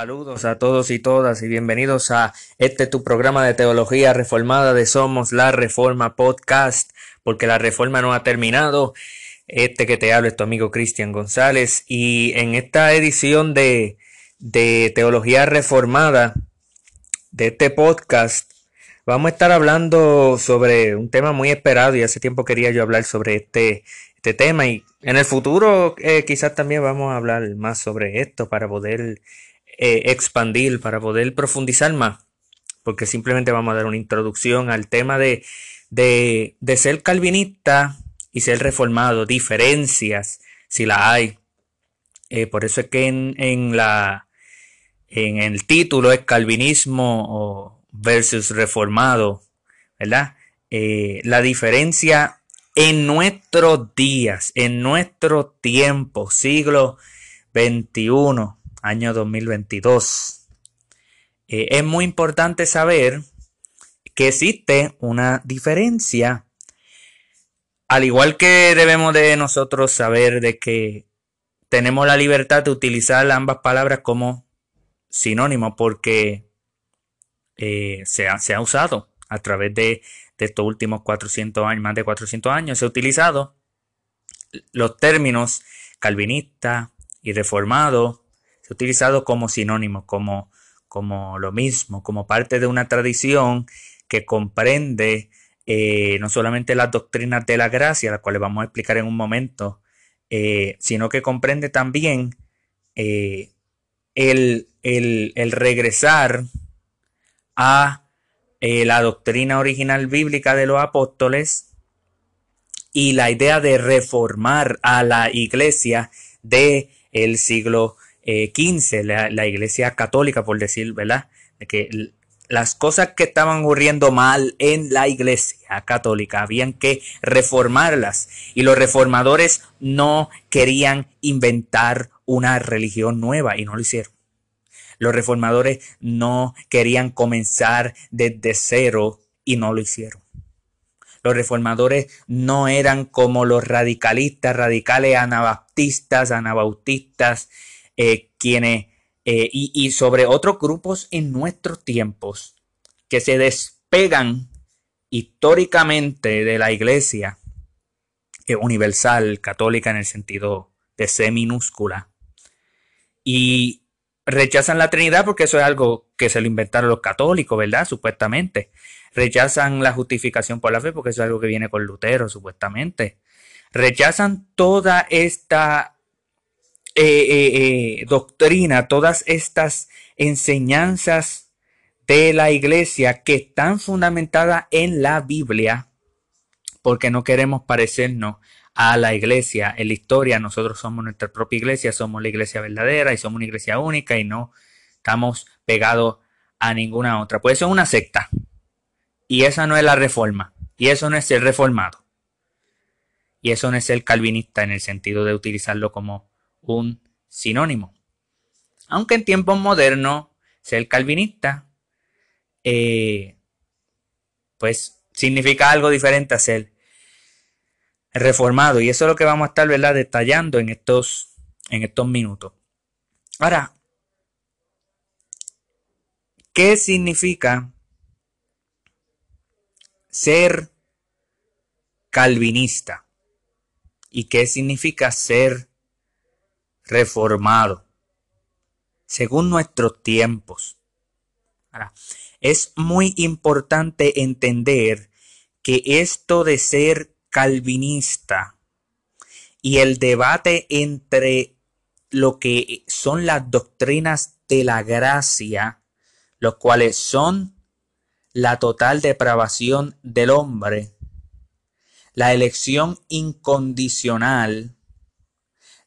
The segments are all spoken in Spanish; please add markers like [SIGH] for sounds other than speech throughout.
Saludos a todos y todas y bienvenidos a este tu programa de teología reformada de Somos la Reforma Podcast, porque la reforma no ha terminado. Este que te habla es tu amigo Cristian González y en esta edición de, de teología reformada de este podcast vamos a estar hablando sobre un tema muy esperado y hace tiempo quería yo hablar sobre este, este tema y en el futuro eh, quizás también vamos a hablar más sobre esto para poder eh, expandir, para poder profundizar más, porque simplemente vamos a dar una introducción al tema de, de, ser calvinista y ser reformado, diferencias, si la hay. Eh, por eso es que en, en, la, en el título es calvinismo versus reformado, ¿verdad? Eh, la diferencia en nuestros días, en nuestro tiempo, siglo XXI, año 2022. Eh, es muy importante saber que existe una diferencia, al igual que debemos de nosotros saber de que tenemos la libertad de utilizar ambas palabras como sinónimo porque eh, se, ha, se, ha, usado a través de, de, estos últimos 400 años, más de 400 años, se ha utilizado los términos calvinista y reformado utilizado como sinónimo, como, como lo mismo, como parte de una tradición que comprende eh, no solamente las doctrinas de la gracia, las cuales vamos a explicar en un momento, eh, sino que comprende también eh, el, el, regresar a la doctrina original bíblica de los apóstoles y la idea de reformar a la iglesia de el siglo 15, eh, la, iglesia católica, por decir, ¿verdad? Que las cosas que estaban ocurriendo mal en la iglesia católica habían que reformarlas y los reformadores no querían inventar una religión nueva y no lo hicieron. Los reformadores no querían comenzar desde cero y no lo hicieron. Los reformadores no eran como los radicalistas, radicales anabaptistas, anabautistas, eh, quienes, eh, y, sobre otros grupos en nuestros tiempos que se despegan históricamente de la iglesia universal, católica en el sentido de C minúscula, y rechazan la Trinidad porque eso es algo que se lo inventaron los católicos, ¿verdad? Supuestamente. Rechazan la justificación por la fe porque eso es algo que viene con Lutero, supuestamente. Rechazan toda esta eh, eh, eh, doctrina, todas estas enseñanzas de la iglesia que están fundamentadas en la Biblia, porque no queremos parecernos a la iglesia en la historia. Nosotros somos nuestra propia iglesia, somos la iglesia verdadera y somos una iglesia única y no estamos pegados a ninguna otra. Pues eso es una secta. Y esa no es la reforma. Y eso no es ser reformado. Y eso no es ser calvinista en el sentido de utilizarlo como un sinónimo. Aunque en tiempos modernos, ser calvinista, eh, pues significa algo diferente a ser reformado. Y eso es lo que vamos a estar ¿verdad? detallando en estos, en estos minutos. Ahora, ¿qué significa ser calvinista? ¿Y qué significa ser reformado, según nuestros tiempos. es muy importante entender que esto de ser calvinista y el debate entre lo que son las doctrinas de la gracia, los cuales son la total depravación del hombre, la elección incondicional,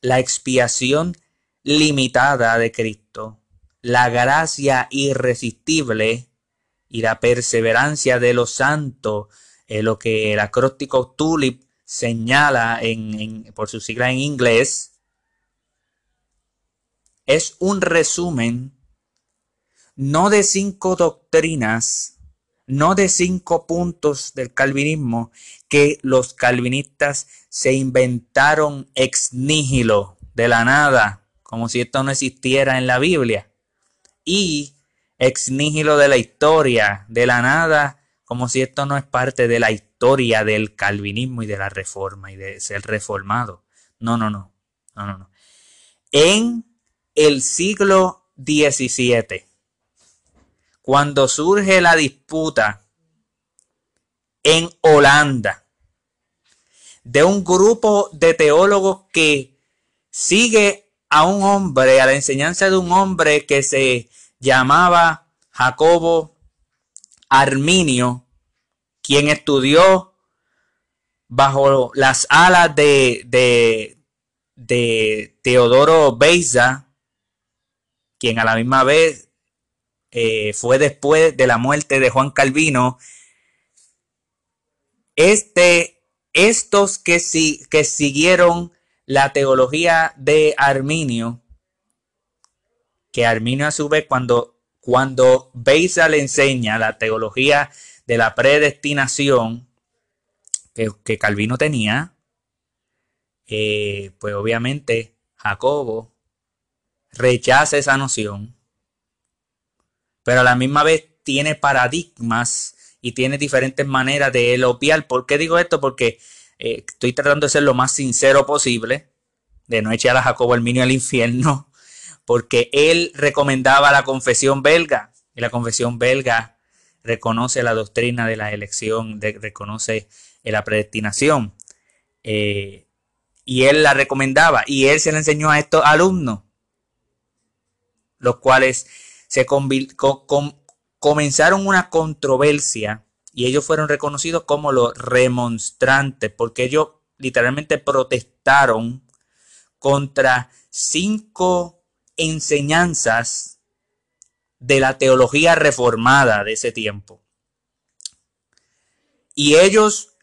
la expiación limitada de Cristo, la gracia irresistible y la perseverancia de los santos, lo que el acróstico TULIP señala en, por su sigla en inglés, es un resumen no de cinco doctrinas, no de cinco puntos del calvinismo que los calvinistas se inventaron ex nihilo, de la nada, como si esto no existiera en la Biblia. y ex nihilo de la historia, de la nada, como si esto no es parte de la historia del calvinismo y de la reforma y de ser reformado. No, no, no, no, no, no. En el siglo XVII, cuando surge la disputa en Holanda de un grupo de teólogos que sigue a un hombre, a la enseñanza de un hombre que se llamaba Jacobo Arminio, quien estudió bajo las alas de, Teodoro Beiza, quien a la misma vez eh, fue después de la muerte de Juan Calvino. Este, estos que, que siguieron la teología de Arminio, que Arminio a su vez cuando, cuando Beisa le enseña la teología de la predestinación que, Calvino tenía, eh, pues obviamente Jacobo rechaza esa noción, pero a la misma vez tiene paradigmas y tiene diferentes maneras de elopiar. ¿Por qué digo esto? Porque eh, estoy tratando de ser lo más sincero posible, de no echar a Jacobo Arminio al infierno, [LAUGHS] porque él recomendaba la confesión belga y la confesión belga reconoce la doctrina de la elección, reconoce la predestinación. Eh, y él la recomendaba y él se la enseñó a estos alumnos, los cuales se comenzaron una controversia y ellos fueron reconocidos como los remonstrantes porque ellos literalmente protestaron contra cinco enseñanzas de la teología reformada de ese tiempo. Y ellos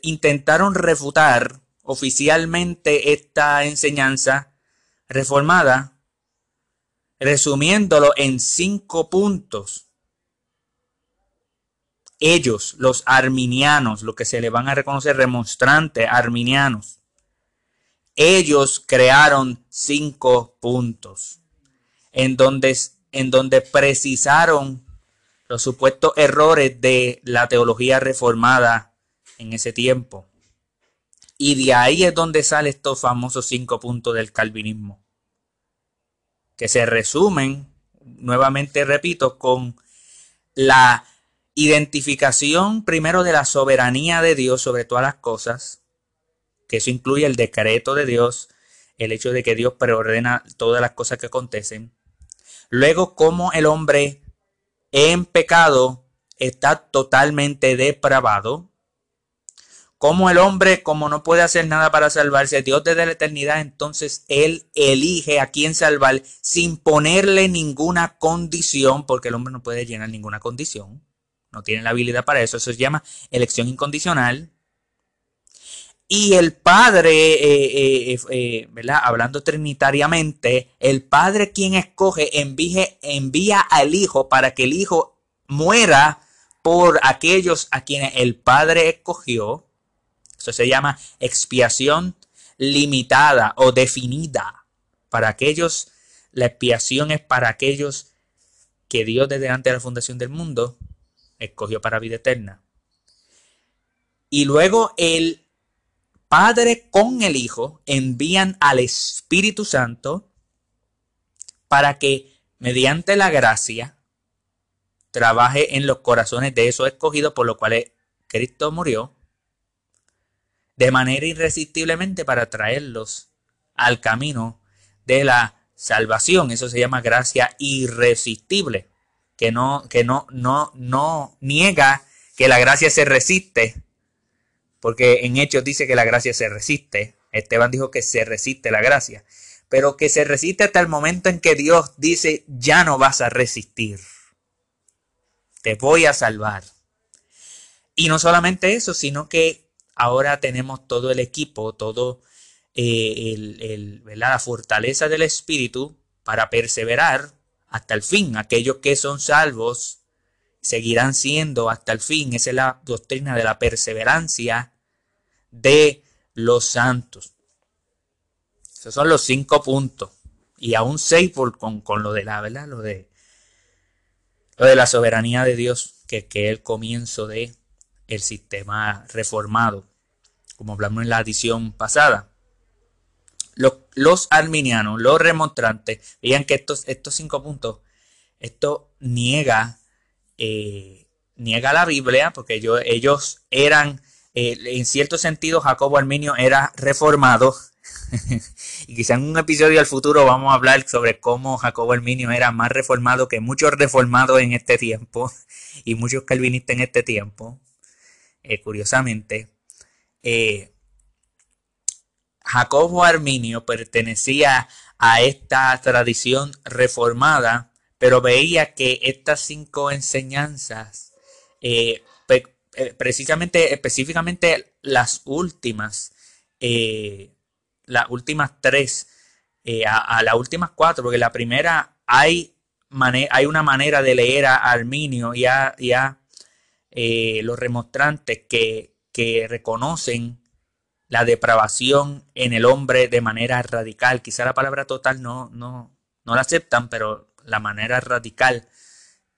intentaron refutar oficialmente esta enseñanza reformada, resumiéndolo en cinco puntos. Ellos, los arminianos, lo que se le van a reconocer remonstrantes arminianos, ellos crearon cinco puntos en donde, en donde precisaron los supuestos errores de la teología reformada en ese tiempo. Y de ahí es donde salen estos famosos cinco puntos del calvinismo, que se resumen, nuevamente repito, con la identificación primero de la soberanía de Dios sobre todas las cosas, que eso incluye el decreto de Dios, el hecho de que Dios preordena todas las cosas que acontecen. Luego, como el hombre en pecado está totalmente depravado, como el hombre, como no puede hacer nada para salvarse, Dios desde la eternidad, entonces Él elige a quién salvar sin ponerle ninguna condición, porque el hombre no puede llenar ninguna condición, no tiene la habilidad para eso, eso se llama elección incondicional. Y el Padre, eh, eh, eh, ¿verdad? Hablando trinitariamente, el Padre quien escoge envía al Hijo para que el Hijo muera por aquellos a quienes el Padre escogió. Eso se llama expiación limitada o definida. Para aquellos, la expiación es para aquellos que Dios desde antes de la fundación del mundo escogió para vida eterna. Y luego el Padre con el Hijo envían al Espíritu Santo para que mediante la gracia trabaje en los corazones de esos escogidos por los cuales Cristo murió de manera irresistiblemente para traerlos al camino de la salvación. Eso se llama gracia irresistible, que no, que no, no, no niega que la gracia se resiste, porque en Hechos dice que la gracia se resiste. Esteban dijo que se resiste la gracia, pero que se resiste hasta el momento en que Dios dice, ya no vas a resistir, te voy a salvar. Y no solamente eso, sino que ahora tenemos todo el equipo, todo eh, el, la fortaleza del Espíritu para perseverar hasta el fin. Aquellos que son salvos seguirán siendo hasta el fin. Esa es la doctrina de la perseverancia de los santos. Esos son los cinco puntos. Y aún seis con, con, lo de la, ¿verdad? Lo de lo de la soberanía de Dios, que, que es el comienzo de el sistema reformado, como hablamos en la edición pasada. Los, arminianos, los remonstrantes, veían que estos, estos cinco puntos, esto niega, eh, niega la Biblia, porque ellos, ellos eran, eh, en cierto sentido, Jacobo Arminio era reformado, [LAUGHS] y quizá en un episodio al futuro vamos a hablar sobre cómo Jacobo Arminio era más reformado que muchos reformados en este tiempo [LAUGHS] y muchos calvinistas en este tiempo, eh, curiosamente. Eh, Jacobo Arminio pertenecía a esta tradición reformada, pero veía que estas cinco enseñanzas, eh, precisamente, específicamente las últimas, las últimas tres, a, las últimas cuatro, porque la primera hay, hay una manera de leer a Arminio y a, eh, los remonstrantes que, que reconocen la depravación en el hombre de manera radical. Quizá la palabra total no, no, no la aceptan, pero la manera radical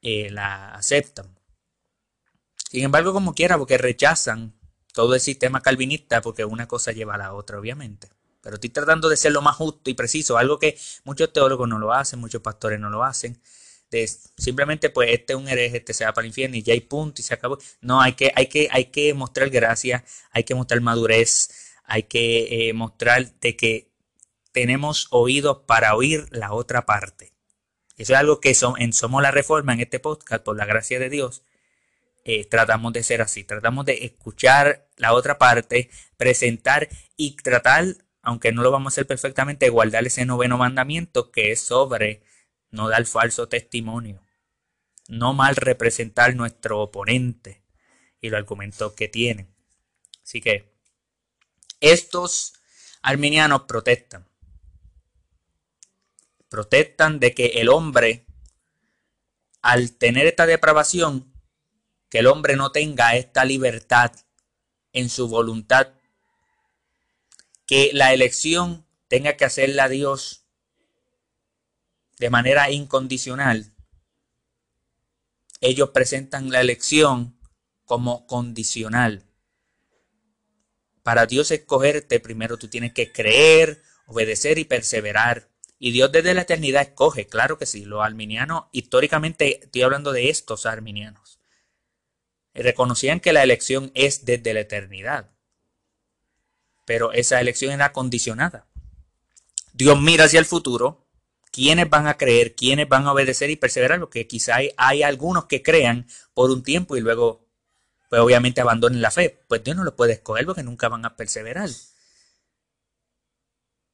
eh, la aceptan. Sin embargo, como quiera, porque rechazan todo el sistema calvinista, porque una cosa lleva a la otra, obviamente. Pero estoy tratando de ser lo más justo y preciso, algo que muchos teólogos no lo hacen, muchos pastores no lo hacen simplemente pues este es un hereje, este se va para el infierno y ya hay punto y se acabó. No, hay que, hay que, hay que mostrar gracia, hay que mostrar madurez, hay que eh, mostrar de que tenemos oídos para oír la otra parte. Eso es algo que en Somos la Reforma, en este podcast, por la gracia de Dios, eh, tratamos de ser así. Tratamos de escuchar la otra parte, presentar y tratar, aunque no lo vamos a hacer perfectamente, guardar ese noveno mandamiento que es sobre no dar falso testimonio, no mal representar nuestro oponente y los argumentos que tienen. Así que estos arminianos protestan. Protestan de que el hombre, al tener esta depravación, que el hombre no tenga esta libertad en su voluntad, que la elección tenga que hacerla Dios de manera incondicional, ellos presentan la elección como condicional. Para Dios escogerte, primero tú tienes que creer, obedecer y perseverar. Y Dios desde la eternidad escoge, claro que sí. Los arminianos, históricamente estoy hablando de estos arminianos, reconocían que la elección es desde la eternidad. Pero esa elección era condicionada. Dios mira hacia el futuro quiénes van a creer, quiénes van a obedecer y perseverar, porque quizá hay, algunos que crean por un tiempo y luego, pues obviamente abandonen la fe. Pues Dios no los puede escoger porque nunca van a perseverar.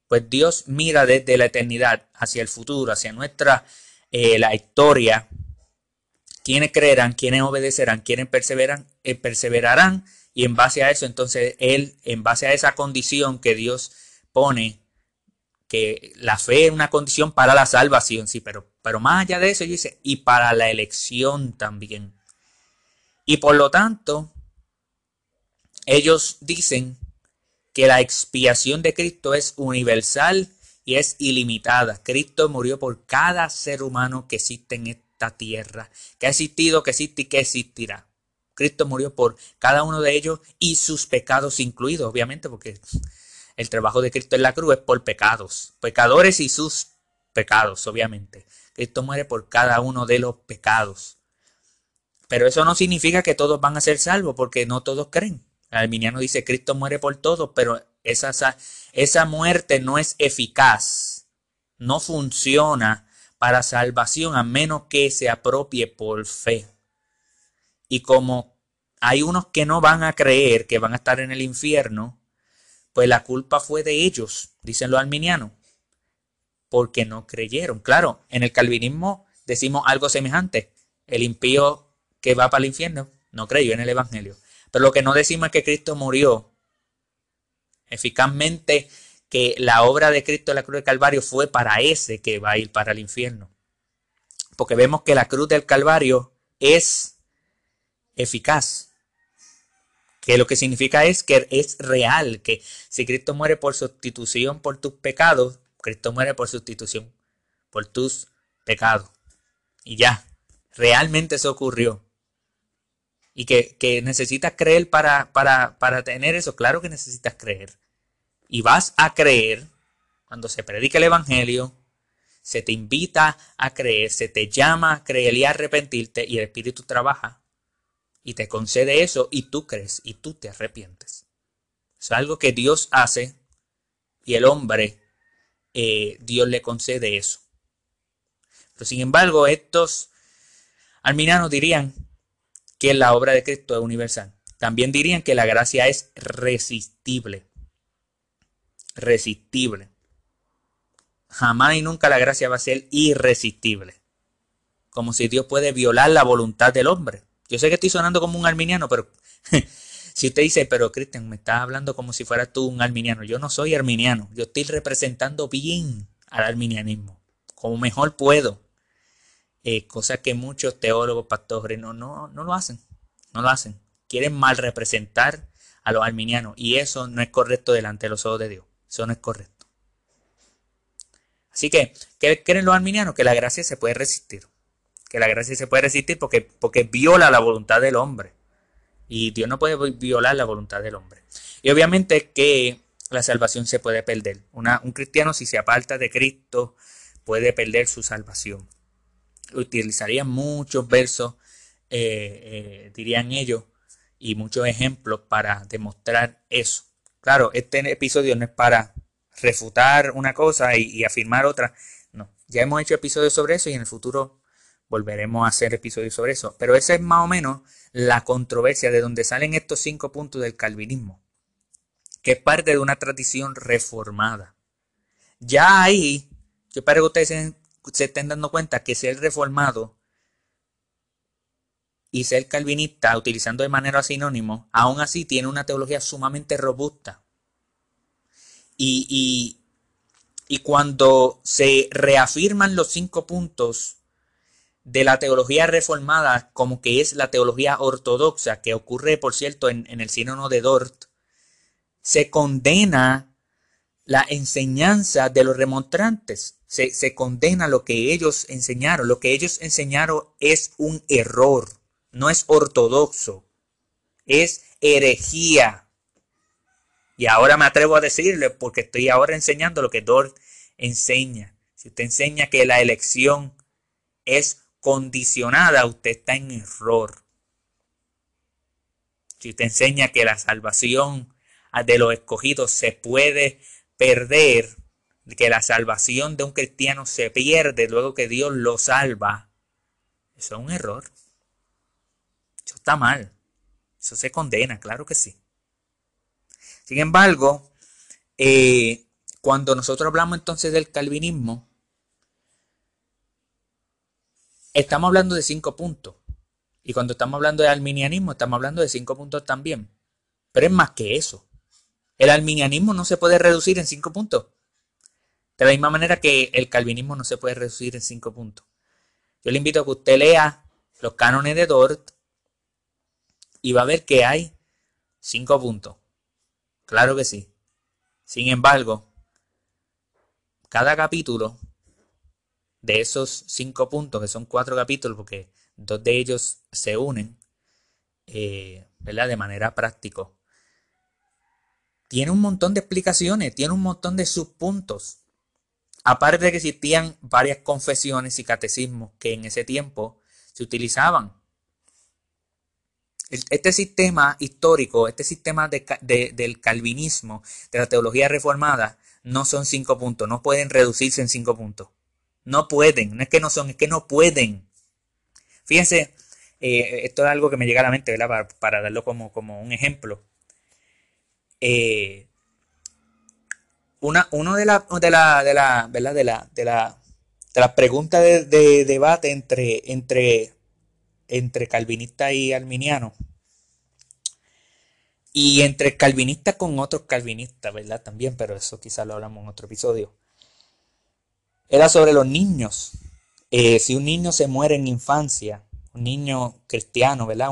Pues Dios mira desde la eternidad hacia el futuro, hacia nuestra, eh, la historia, quiénes creerán, quiénes obedecerán, quiénes perseveran, eh, perseverarán, y en base a eso, entonces Él, en base a esa condición que Dios pone que la fe es una condición para la salvación, sí, pero, pero más allá de eso, dice, y para la elección también. Y por lo tanto, ellos dicen que la expiación de Cristo es universal y es ilimitada. Cristo murió por cada ser humano que existe en esta tierra, que ha existido, que existe y que existirá. Cristo murió por cada uno de ellos y sus pecados incluidos, obviamente, porque el trabajo de Cristo en la cruz es por pecados, pecadores y sus pecados, obviamente. Cristo muere por cada uno de los pecados. Pero eso no significa que todos van a ser salvos, porque no todos creen. El arminiano dice, Cristo muere por todos, pero esa, esa muerte no es eficaz, no funciona para salvación a menos que se apropie por fe. Y como hay unos que no van a creer que van a estar en el infierno, pues la culpa fue de ellos, dicen los arminianos, porque no creyeron. Claro, en el calvinismo decimos algo semejante. El impío que va para el infierno no creyó en el Evangelio. Pero lo que no decimos es que Cristo murió eficazmente, que la obra de Cristo en la cruz del Calvario fue para ese que va a ir para el infierno. Porque vemos que la cruz del Calvario es eficaz que lo que significa es que es real, que si Cristo muere por sustitución por tus pecados, Cristo muere por sustitución por tus pecados. Y ya, realmente eso ocurrió. Y que, que necesitas creer para, para, para tener eso. Claro que necesitas creer. Y vas a creer cuando se predica el Evangelio, se te invita a creer, se te llama a creer y arrepentirte y el Espíritu trabaja y te concede eso y tú crees y tú te arrepientes. Es algo que Dios hace y el hombre, eh, Dios le concede eso. Pero sin embargo, estos arminianos dirían que la obra de Cristo es universal. También dirían que la gracia es resistible. Resistible. Jamás y nunca la gracia va a ser irresistible. Como si Dios puede violar la voluntad del hombre. Yo sé que estoy sonando como un arminiano, pero [LAUGHS] si usted dice, pero Cristian, me estás hablando como si fueras tú un arminiano. Yo no soy arminiano. Yo estoy representando bien al arminianismo, como mejor puedo. Eh, cosa que muchos teólogos, pastores, no, no, no lo hacen. No lo hacen. Quieren mal representar a los arminianos. Y eso no es correcto delante de los ojos de Dios. Eso no es correcto. Así que, ¿qué creen los arminianos? Que la gracia se puede resistir. Que la gracia se puede resistir porque, porque viola la voluntad del hombre. Y Dios no puede violar la voluntad del hombre. Y obviamente que la salvación se puede perder. un cristiano si se aparta de Cristo puede perder su salvación. Utilizarían muchos versos, eh, eh, dirían ellos, y muchos ejemplos para demostrar eso. Claro, este episodio no es para refutar una cosa y, afirmar otra. No, ya hemos hecho episodios sobre eso y en el futuro volveremos a hacer episodios sobre eso. Pero esa es más o menos la controversia de donde salen estos cinco puntos del calvinismo, que es parte de una tradición reformada. Ya ahí, yo espero que ustedes se, estén dando cuenta que ser reformado y ser calvinista, utilizando de manera sinónimo, aún así tiene una teología sumamente robusta. Y, cuando se reafirman los cinco puntos de la teología reformada como que es la teología ortodoxa, que ocurre, por cierto, en, el sínodo de Dort, se condena la enseñanza de los remontrantes. Se, se, condena lo que ellos enseñaron. Lo que ellos enseñaron es un error, no es ortodoxo, es herejía. Y ahora me atrevo a decirle porque estoy ahora enseñando lo que Dort enseña. Si usted enseña que la elección es condicionada, usted está en error. Si usted enseña que la salvación de los escogidos se puede perder, que la salvación de un cristiano se pierde luego que Dios lo salva, eso es un error. Eso está mal. Eso se condena, claro que sí. Sin embargo, eh, cuando nosotros hablamos entonces del calvinismo, estamos hablando de cinco puntos. Y cuando estamos hablando de arminianismo, estamos hablando de cinco puntos también. Pero es más que eso. El arminianismo no se puede reducir en cinco puntos. De la misma manera que el calvinismo no se puede reducir en cinco puntos. Yo le invito a que usted lea los cánones de Dort y va a ver que hay cinco puntos. Claro que sí. Sin embargo, cada capítulo de esos cinco puntos, que son cuatro capítulos, porque dos de ellos se unen, eh, ¿verdad? De manera práctica. Tiene un montón de explicaciones, tiene un montón de subpuntos. Aparte de que existían varias confesiones y catecismos que en ese tiempo se utilizaban este sistema histórico, este sistema del calvinismo, de la teología reformada, no son cinco puntos, no pueden reducirse en cinco puntos. No pueden, no es que no son, es que no pueden. Fíjense, eh, esto es algo que me llega a la mente, ¿verdad? Para, darlo como, como, un ejemplo. Eh, una, uno de la, de la, de la, ¿verdad? De la, de la, de las preguntas de, debate entre, entre entre calvinista y arminiano. Y entre calvinistas con otros calvinistas, ¿verdad? También, pero eso quizás lo hablamos en otro episodio. Era sobre los niños. Eh, si un niño se muere en infancia, un niño cristiano, ¿verdad?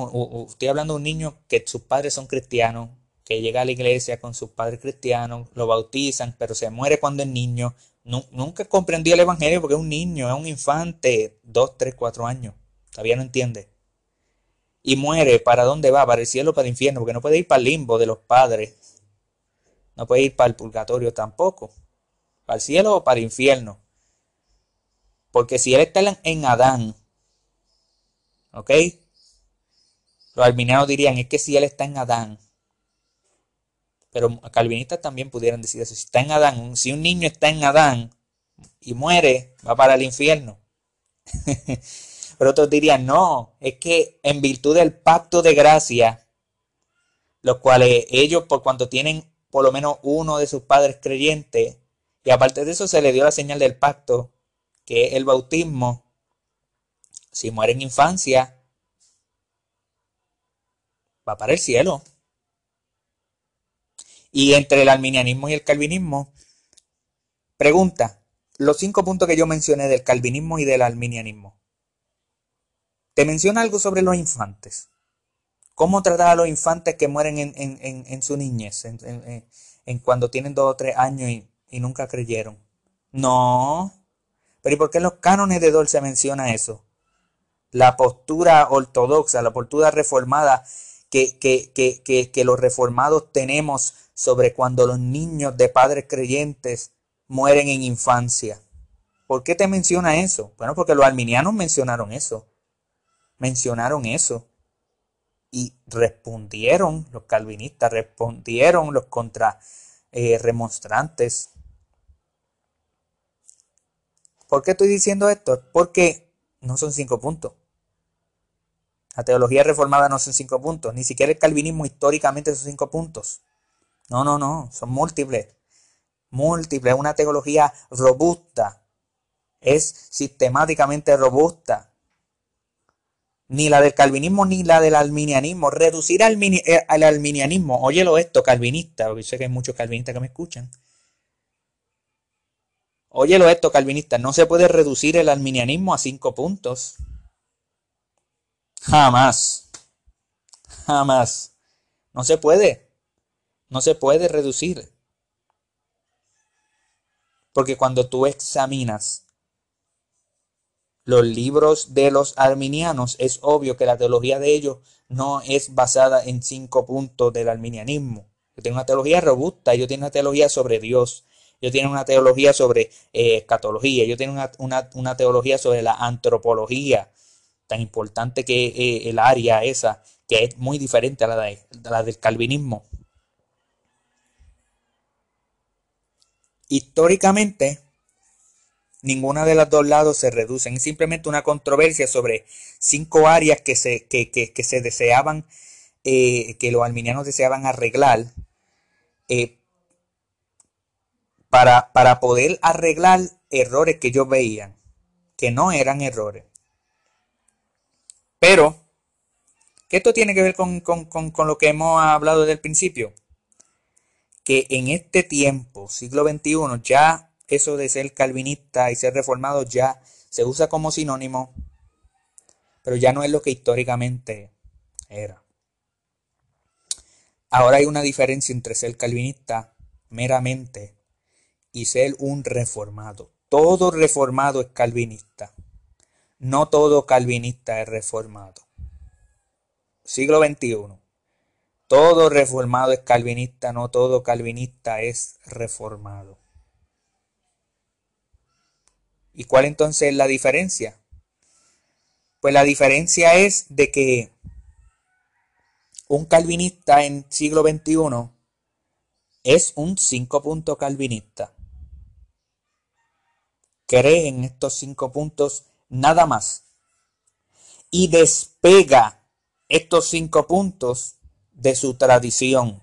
estoy hablando de un niño que sus padres son cristianos, que llega a la iglesia con sus padres cristianos, lo bautizan, pero se muere cuando es niño. nunca comprendió el evangelio porque es un niño, es un infante, dos, tres, cuatro años Todavía no entiende. Y muere, ¿para dónde va? Para el cielo o para el infierno, porque no puede ir para el limbo de los padres. No puede ir para el purgatorio tampoco. Para el cielo o para el infierno. Porque si él está en Adán, ¿ok? Los arminianos dirían, es que si él está en Adán, pero calvinistas también pudieran decir eso, si está en Adán, si un niño está en Adán y muere, va para el infierno. [LAUGHS] pero otros dirían, no, es que en virtud del pacto de gracia, los cuales ellos, por cuanto tienen por lo menos uno de sus padres creyentes, y aparte de eso se le dio la señal del pacto, que el bautismo, si muere en infancia, va para el cielo. Y entre el arminianismo y el calvinismo, pregunta, los cinco puntos que yo mencioné del calvinismo y del arminianismo, ¿te menciona algo sobre los infantes? ¿Cómo tratar a los infantes que mueren en, su niñez, en, cuando tienen dos o tres años y nunca creyeron? No. Pero ¿y por qué en los cánones de Dol se menciona eso? La postura ortodoxa, la postura reformada que, que, que, los reformados tenemos sobre cuando los niños de padres creyentes mueren en infancia. ¿Por qué te menciona eso? Bueno, porque los arminianos mencionaron eso. Mencionaron eso. Y respondieron, los calvinistas respondieron los contra eh, remonstrantes. ¿Por qué estoy diciendo esto? Porque no son cinco puntos. La teología reformada no son cinco puntos, ni siquiera el calvinismo históricamente son cinco puntos. No, no, no, son múltiples. Múltiples, una teología robusta. Es sistemáticamente robusta. Ni la del calvinismo ni la del alminianismo. Reducir al, eh, al alminianismo, óyelo esto, calvinista, porque sé que hay muchos calvinistas que me escuchan. Óyelo esto, calvinista, no se puede reducir el alminianismo a cinco puntos. Jamás. Jamás. No se puede. No se puede reducir. Porque cuando tú examinas los libros de los arminianos, es obvio que la teología de ellos no es basada en cinco puntos del arminianismo. Yo tengo una teología robusta, yo tengo una teología sobre Dios, yo tengo una teología sobre eh, escatología, yo tengo una, una teología sobre la antropología, tan importante que eh, el área esa, que es muy diferente a la, de, la del calvinismo. Históricamente, ninguna de los dos lados se reducen. Es simplemente una controversia sobre cinco áreas que se, que, se deseaban, eh, que los arminianos deseaban arreglar eh, para, para poder arreglar errores que ellos veían, que no eran errores. Pero, ¿qué esto tiene que ver con, lo que hemos hablado desde el principio? Que en este tiempo, siglo XXI, ya eso de ser calvinista y ser reformado ya se usa como sinónimo, pero ya no es lo que históricamente era. Ahora hay una diferencia entre ser calvinista meramente y ser un reformado. Todo reformado es calvinista. No todo calvinista es reformado. Siglo XXI. Todo reformado es calvinista, no todo calvinista es reformado. ¿Y cuál entonces es la diferencia? Pues la diferencia es de que un calvinista en siglo XXI es un cinco punto calvinista. Cree en estos cinco puntos nada más. Y despega estos cinco puntos de su tradición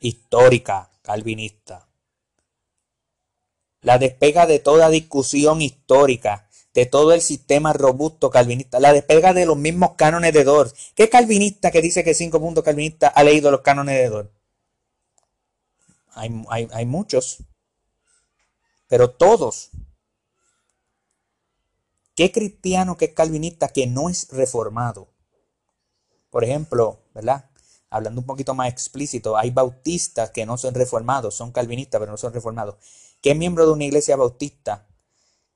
histórica calvinista. La despega de toda discusión histórica, de todo el sistema robusto calvinista, la despega de los mismos cánones de Dor. ¿Qué calvinista que dice que cinco puntos calvinista ha leído los cánones de Dor? Hay, hay, hay muchos, pero todos ¿Qué cristiano es calvinista que no es reformado? Por ejemplo, ¿verdad? Hablando un poquito más explícito, hay bautistas que no son reformados, son calvinistas pero no son reformados. ¿Qué miembro de una iglesia bautista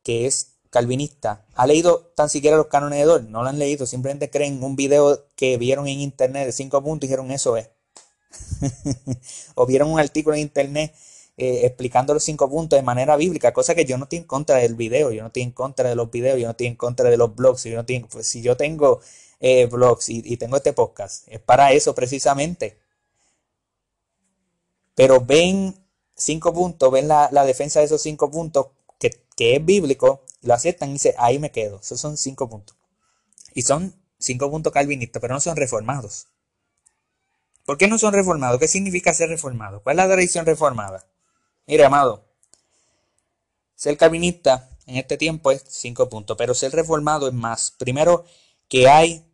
que es calvinista ha leído tan siquiera los cánones de Dol, no lo han leído, simplemente creen un video que vieron en internet de cinco puntos y dijeron eso es. [LAUGHS] o vieron un artículo en internet eh, explicando los cinco puntos de manera bíblica, cosa que yo no estoy en contra del video, yo no estoy en contra de los videos, yo no estoy en contra de los blogs, yo no tengo, pues, si yo tengo eh, blogs y, tengo este podcast, es para eso precisamente. Pero ven cinco puntos, ven la, defensa de esos cinco puntos que, que es bíblico lo aceptan y dice, ahí me quedo. Esos son cinco puntos. Y son cinco puntos calvinistas, pero no son reformados. ¿Por qué no son reformados? ¿Qué significa ser reformado? ¿Cuál es la tradición reformada? Mire, amado, ser calvinista en este tiempo es cinco puntos, pero ser reformado es más. Primero, que hay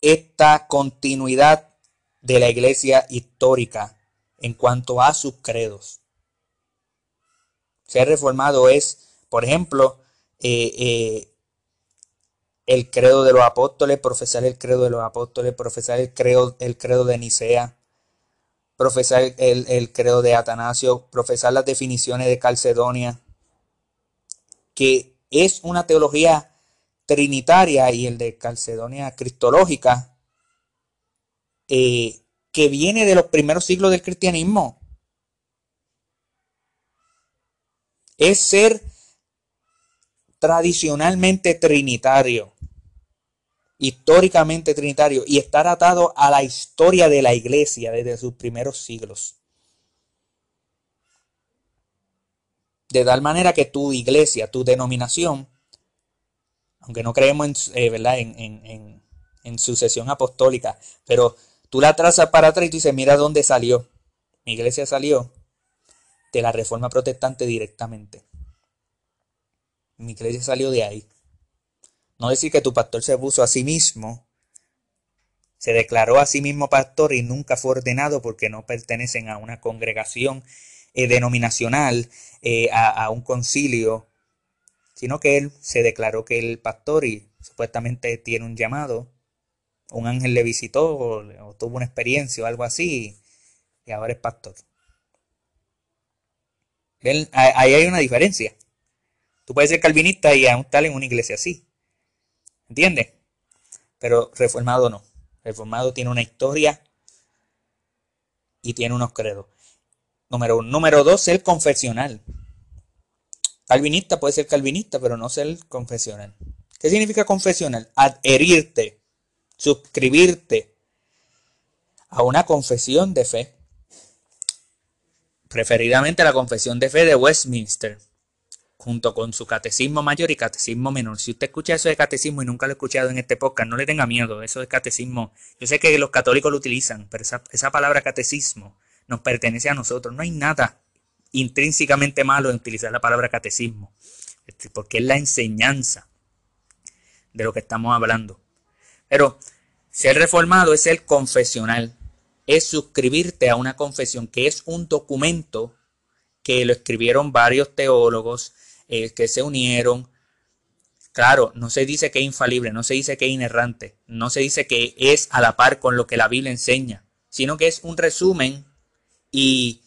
esta continuidad de la iglesia histórica en cuanto a sus credos. Ser reformado es, por ejemplo, eh, eh, el credo de los apóstoles, profesar el credo de los apóstoles, profesar el credo, el credo de Nicea, profesar el, el credo de Atanasio, profesar las definiciones de Calcedonia, que es una teología trinitaria y el de Calcedonia cristológica, eh, que viene de los primeros siglos del cristianismo. es ser tradicionalmente trinitario, históricamente trinitario, y estar atado a la historia de la iglesia desde sus primeros siglos. De tal manera que tu iglesia, tu denominación, aunque no creemos en, eh, ¿verdad? En, en, sucesión apostólica, pero tú la trazas para atrás y tú dices, mira dónde salió. Mi iglesia salió de la reforma protestante directamente. Mi iglesia salió de ahí. No decir que tu pastor se puso a sí mismo, se declaró a sí mismo pastor y nunca fue ordenado porque no pertenecen a una congregación eh, denominacional, eh, a, un concilio, sino que él se declaró que el pastor y supuestamente tiene un llamado, un ángel le visitó o tuvo una experiencia o algo así y ahora es pastor. Ahí hay una diferencia. Tú puedes ser calvinista y aún estar en una iglesia así. ¿Entiendes? Pero reformado no. Reformado tiene una historia y tiene unos credos. Número uno. Número dos, ser confesional. Calvinista puede ser calvinista, pero no ser confesional. ¿Qué significa confesional? Adherirte, suscribirte a una confesión de fe preferidamente la Confesión de Fe de Westminster, junto con su catecismo mayor y catecismo menor. Si usted escucha eso de catecismo y nunca lo ha escuchado en este podcast, no le tenga miedo, eso de catecismo. Yo sé que los católicos lo utilizan, pero esa, esa palabra catecismo nos pertenece a nosotros. No hay nada intrínsecamente malo en utilizar la palabra catecismo, este, porque es la enseñanza de lo que estamos hablando. Pero ser reformado es el confesional, es suscribirte a una confesión, que es un documento que lo escribieron varios teólogos eh, que se unieron. Claro, no se dice que es infalible, no se dice que es inerrante, no se dice que es a la par con lo que la Biblia enseña, sino que es un resumen y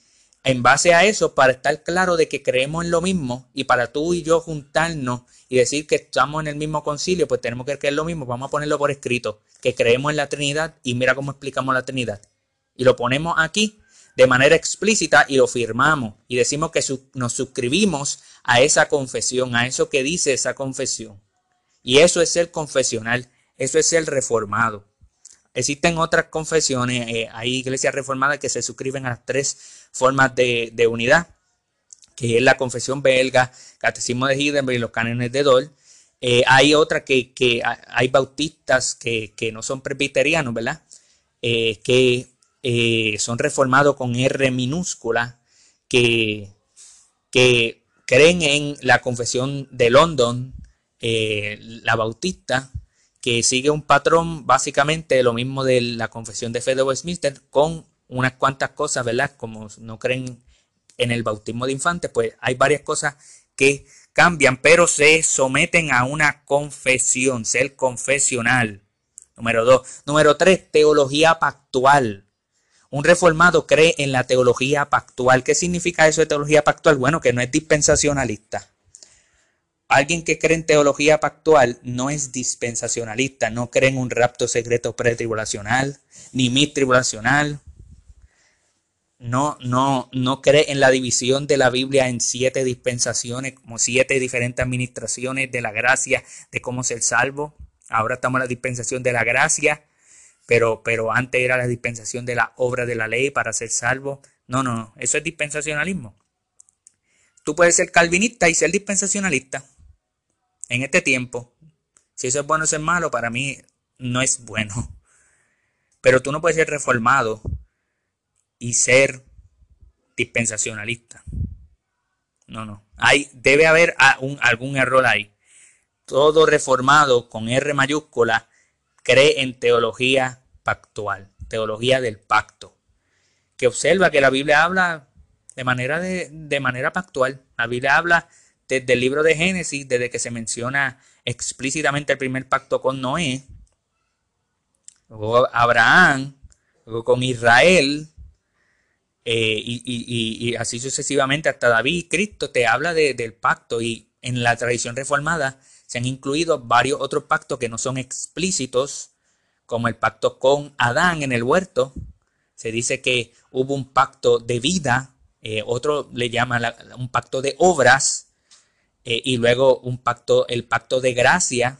en base a eso, para estar claro de que creemos en lo mismo y para tú y yo juntarnos y decir que estamos en el mismo concilio, pues tenemos que creer lo mismo, vamos a ponerlo por escrito, que creemos en la Trinidad y mira cómo explicamos la Trinidad y lo ponemos aquí de manera explícita y lo firmamos y decimos que nos suscribimos a esa confesión, a eso que dice esa confesión. Y eso es el confesional, eso es el reformado. Existen otras confesiones, eh, hay iglesias reformadas que se suscriben a las tres formas de, unidad, que es la confesión belga, catecismo de Heidelberg y los cánones de Dol. Eh, hay otras que, hay bautistas que, no son presbiterianos, ¿verdad? Eh, que eh, son reformados con R minúscula, que, que creen en la confesión de London, eh, la bautista, que sigue un patrón básicamente lo mismo de la confesión de fe de Westminster, con unas cuantas cosas, ¿verdad? Como no creen en el bautismo de infantes, pues hay varias cosas que cambian, pero se someten a una confesión, ser confesional. Número dos. Número tres, teología pactual. Un reformado cree en la teología pactual. ¿Qué significa eso de teología pactual? Bueno, que no es dispensacionalista. alguien que cree en teología pactual no es dispensacionalista, no cree en un rapto secreto pretribulacional, ni tribulacional, no, no, no cree en la división de la Biblia en siete dispensaciones, como siete diferentes administraciones de la gracia, de cómo ser salvo. Ahora estamos en la dispensación de la gracia, pero, pero antes era la dispensación de la obra de la ley para ser salvo. No, no, no, eso es dispensacionalismo. Tú puedes ser calvinista y ser dispensacionalista en este tiempo. Si eso es bueno o es malo, para mí no es bueno. Pero tú no puedes ser reformado y ser dispensacionalista. No, no. Hay, debe haber algún error ahí. Todo reformado con R mayúscula cree en teología pactual, teología del pacto, que observa que la Biblia habla de manera, de, manera pactual. La Biblia habla desde el libro de Génesis, desde que se menciona explícitamente el primer pacto con Noé, luego Abraham, luego con Israel, eh, y, así sucesivamente hasta David, Cristo te habla del pacto y en la tradición reformada se han incluido varios otros pactos que no son explícitos, como el pacto con Adán en el huerto. Se dice que hubo un pacto de vida, eh, otro le llama un pacto de obras, eh, y luego un pacto, el pacto de gracia,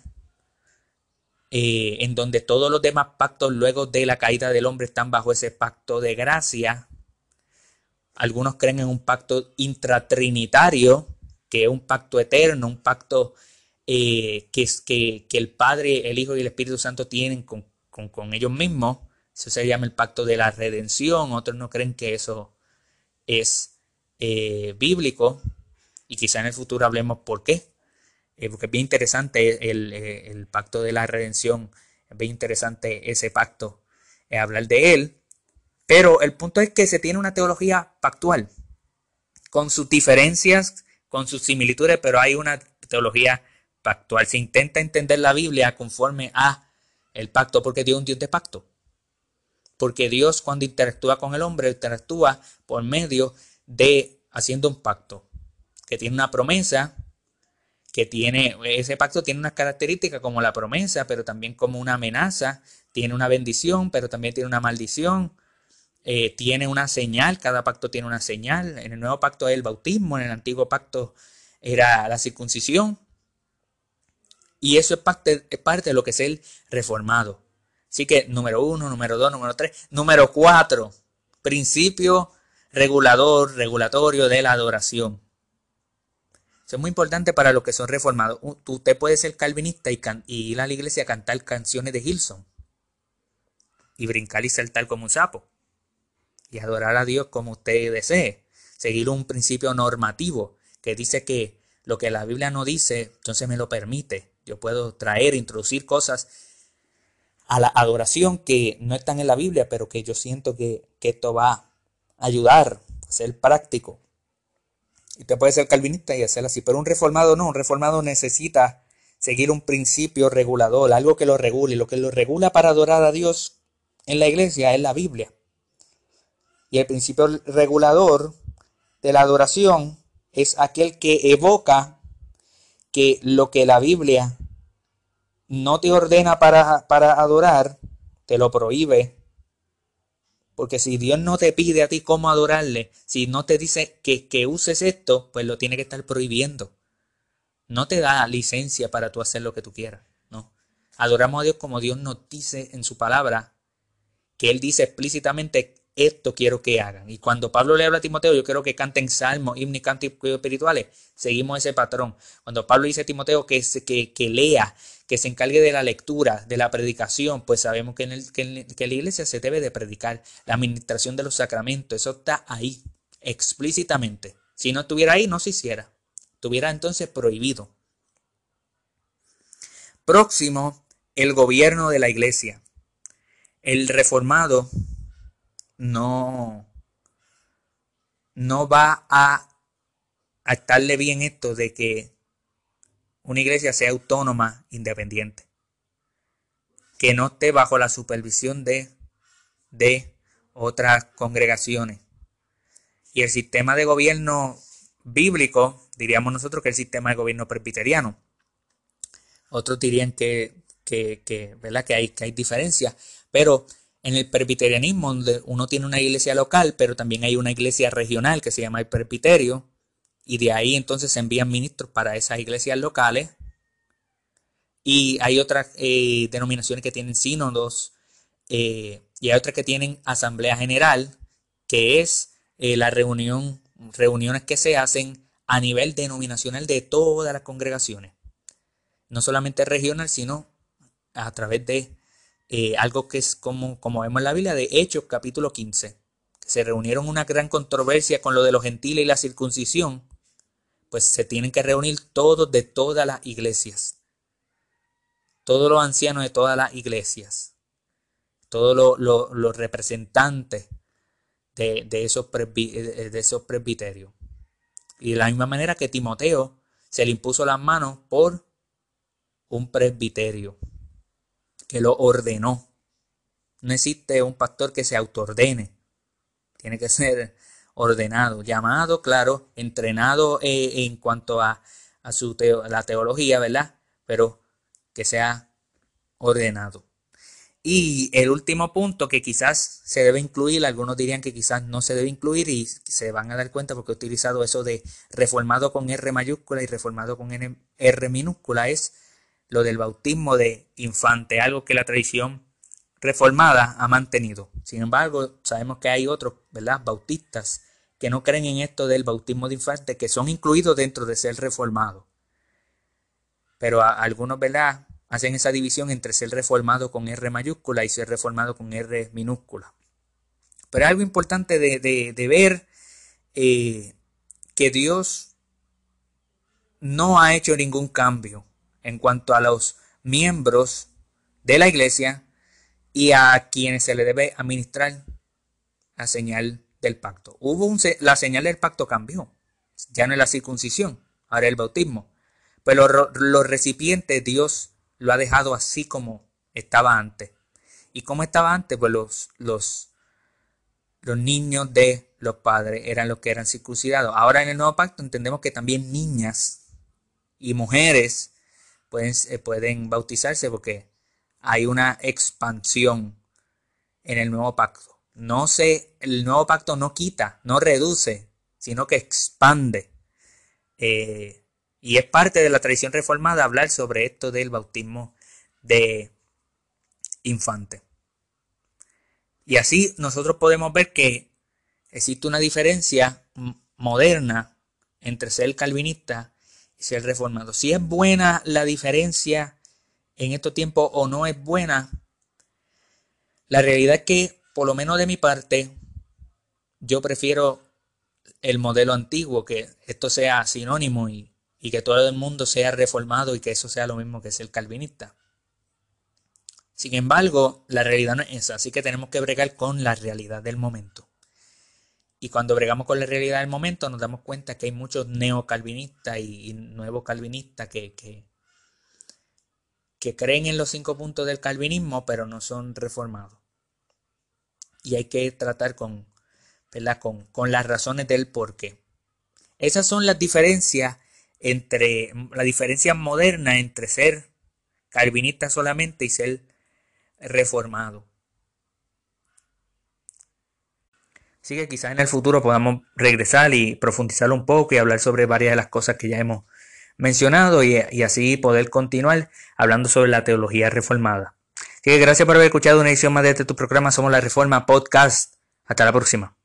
en donde todos los demás pactos luego de la caída del hombre están bajo ese pacto de gracia. Algunos creen en un pacto intratrinitario, que es un pacto eterno, un pacto eh, que, es, que, el Padre, el Hijo y el Espíritu Santo tienen con, ellos mismos. Eso se llama el pacto de la redención. Otros no creen que eso es eh, bíblico. Y quizá en el futuro hablemos por qué. Eh, porque es bien interesante el, el, pacto de la redención. Es bien interesante ese pacto. hablar de él. Pero el punto es que se tiene una teología pactual, con sus diferencias, con sus similitudes, pero hay una teología pactual. Se intenta entender la Biblia conforme a el pacto, porque Dios es un Dios de pacto. Porque Dios cuando interactúa con el hombre, interactúa por medio de haciendo un pacto, que tiene una promesa, que tiene, ese pacto tiene unas características como la promesa, pero también como una amenaza, tiene una bendición, pero también tiene una maldición, eh, tiene una señal, cada pacto tiene una señal. En el nuevo pacto es el bautismo, en el antiguo pacto era la circuncisión. Y eso es parte, es parte de lo que es el reformado. Así que número uno, número dos, número tres, número cuatro, principio regulador, regulatorio de la adoración. Eso es muy importante para los que son reformados. Usted puede ser calvinista y, y ir a la iglesia a cantar canciones de Gilson y brincar y saltar como un sapo y adorar a Dios como usted desee. Seguir un principio normativo que dice que lo que la Biblia no dice, entonces me lo permite. Yo puedo traer, introducir cosas a la adoración que no están en la Biblia, pero que yo siento que, esto va a ayudar a ser práctico. Y usted puede ser calvinista y hacerlo así, pero un reformado no, un reformado necesita seguir un principio regulador, algo que lo regule. Lo que lo regula para adorar a Dios en la iglesia es la Biblia. Y el principio regulador de la adoración es aquel que evoca que lo que la Biblia no te ordena para, para adorar, te lo prohíbe. Porque si Dios no te pide a ti cómo adorarle, si no te dice que, que uses esto, pues lo tiene que estar prohibiendo. No te da licencia para tú hacer lo que tú quieras. No. Adoramos a Dios como Dios nos dice en su palabra, que Él dice explícitamente esto quiero que hagan. Y cuando Pablo le habla a Timoteo, yo quiero que canten salmos, himnos y cánticos espirituales. Seguimos ese patrón. Cuando Pablo dice a Timoteo que, que, que, lea, que se encargue de la lectura, de la predicación, pues sabemos que en, el, que la iglesia se debe de predicar. La administración de los sacramentos, eso está ahí, explícitamente. Si no estuviera ahí, no se hiciera. Estuviera entonces prohibido. Próximo, el gobierno de la iglesia. El reformado no, no va a, a estarle bien esto de que una iglesia sea autónoma, independiente, que no esté bajo la supervisión de, de otras congregaciones. Y el sistema de gobierno bíblico, diríamos nosotros que el sistema de gobierno presbiteriano. Otros dirían que, que, ¿verdad? que hay, que hay diferencias, pero en el presbiterianismo, donde uno tiene una iglesia local, pero también hay una iglesia regional que se llama el presbiterio, y de ahí entonces se envían ministros para esas iglesias locales. Y hay otras eh, denominaciones que tienen sínodos eh, y hay otras que tienen asamblea general, que es eh, la reunión, reuniones que se hacen a nivel denominacional de todas las congregaciones. No solamente regional, sino a través de eh, algo que es como, como vemos en la Biblia, de Hechos capítulo 15. Se reunieron una gran controversia con lo de los gentiles y la circuncisión, pues se tienen que reunir todos de todas las iglesias, todos los ancianos de todas las iglesias, todos los representantes de, esos de esos presbiterios. Y de la misma manera que Timoteo se le impuso las manos por un presbiterio que lo ordenó. No existe un pastor que se autoordene. Tiene que ser ordenado, llamado, claro, entrenado eh, en cuanto a, a su la teología, ¿verdad? Pero que sea ordenado. Y el último punto que quizás se debe incluir, algunos dirían que quizás no se debe incluir y se van a dar cuenta porque he utilizado eso de reformado con R mayúscula y reformado con R minúscula, es lo del bautismo de infante, algo que la tradición reformada ha mantenido. Sin embargo, sabemos que hay otros, ¿verdad? Bautistas que no creen en esto del bautismo de infante, que son incluidos dentro de ser reformado. Pero algunos, ¿verdad? Hacen esa división entre ser reformado con R mayúscula y ser reformado con R minúscula. Pero algo importante de, ver eh, que Dios no ha hecho ningún cambio en cuanto a los miembros de la iglesia y a quienes se le debe administrar la señal del pacto. Hubo un, la señal del pacto cambió. Ya no es la circuncisión, ahora el bautismo. Pero los, recipientes Dios lo ha dejado así como estaba antes. ¿Y como estaba antes? Pues los, los, los niños de los padres eran los que eran circuncidados. Ahora en el nuevo pacto entendemos que también niñas y mujeres eh, pueden, bautizarse porque hay una expansión en el nuevo pacto. No se, el nuevo pacto no quita, no reduce, sino que expande. Eh, y es parte de la tradición reformada hablar sobre esto del bautismo de infante. Y así nosotros podemos ver que existe una diferencia moderna entre ser calvinista ser reformado. Si es buena la diferencia en estos tiempos o no es buena, la realidad es que, por lo menos de mi parte, yo prefiero el modelo antiguo, que esto sea sinónimo y, y que todo el mundo sea reformado y que eso sea lo mismo que ser calvinista. Sin embargo, la realidad no es esa, así que tenemos que bregar con la realidad del momento. Y cuando bregamos con la realidad del momento, nos damos cuenta que hay muchos neocalvinistas y, y nuevos calvinistas que, que, creen en los cinco puntos del calvinismo, pero no son reformados. Y hay que tratar con, con, con las razones del por qué. Esas son las diferencias entre la diferencia moderna entre ser calvinista solamente y ser reformado. Así que quizás en el futuro podamos regresar y profundizar un poco y hablar sobre varias de las cosas que ya hemos mencionado y, así poder continuar hablando sobre la teología reformada. Así que gracias por haber escuchado una edición más de este tu programa Somos la Reforma Podcast. Hasta la próxima.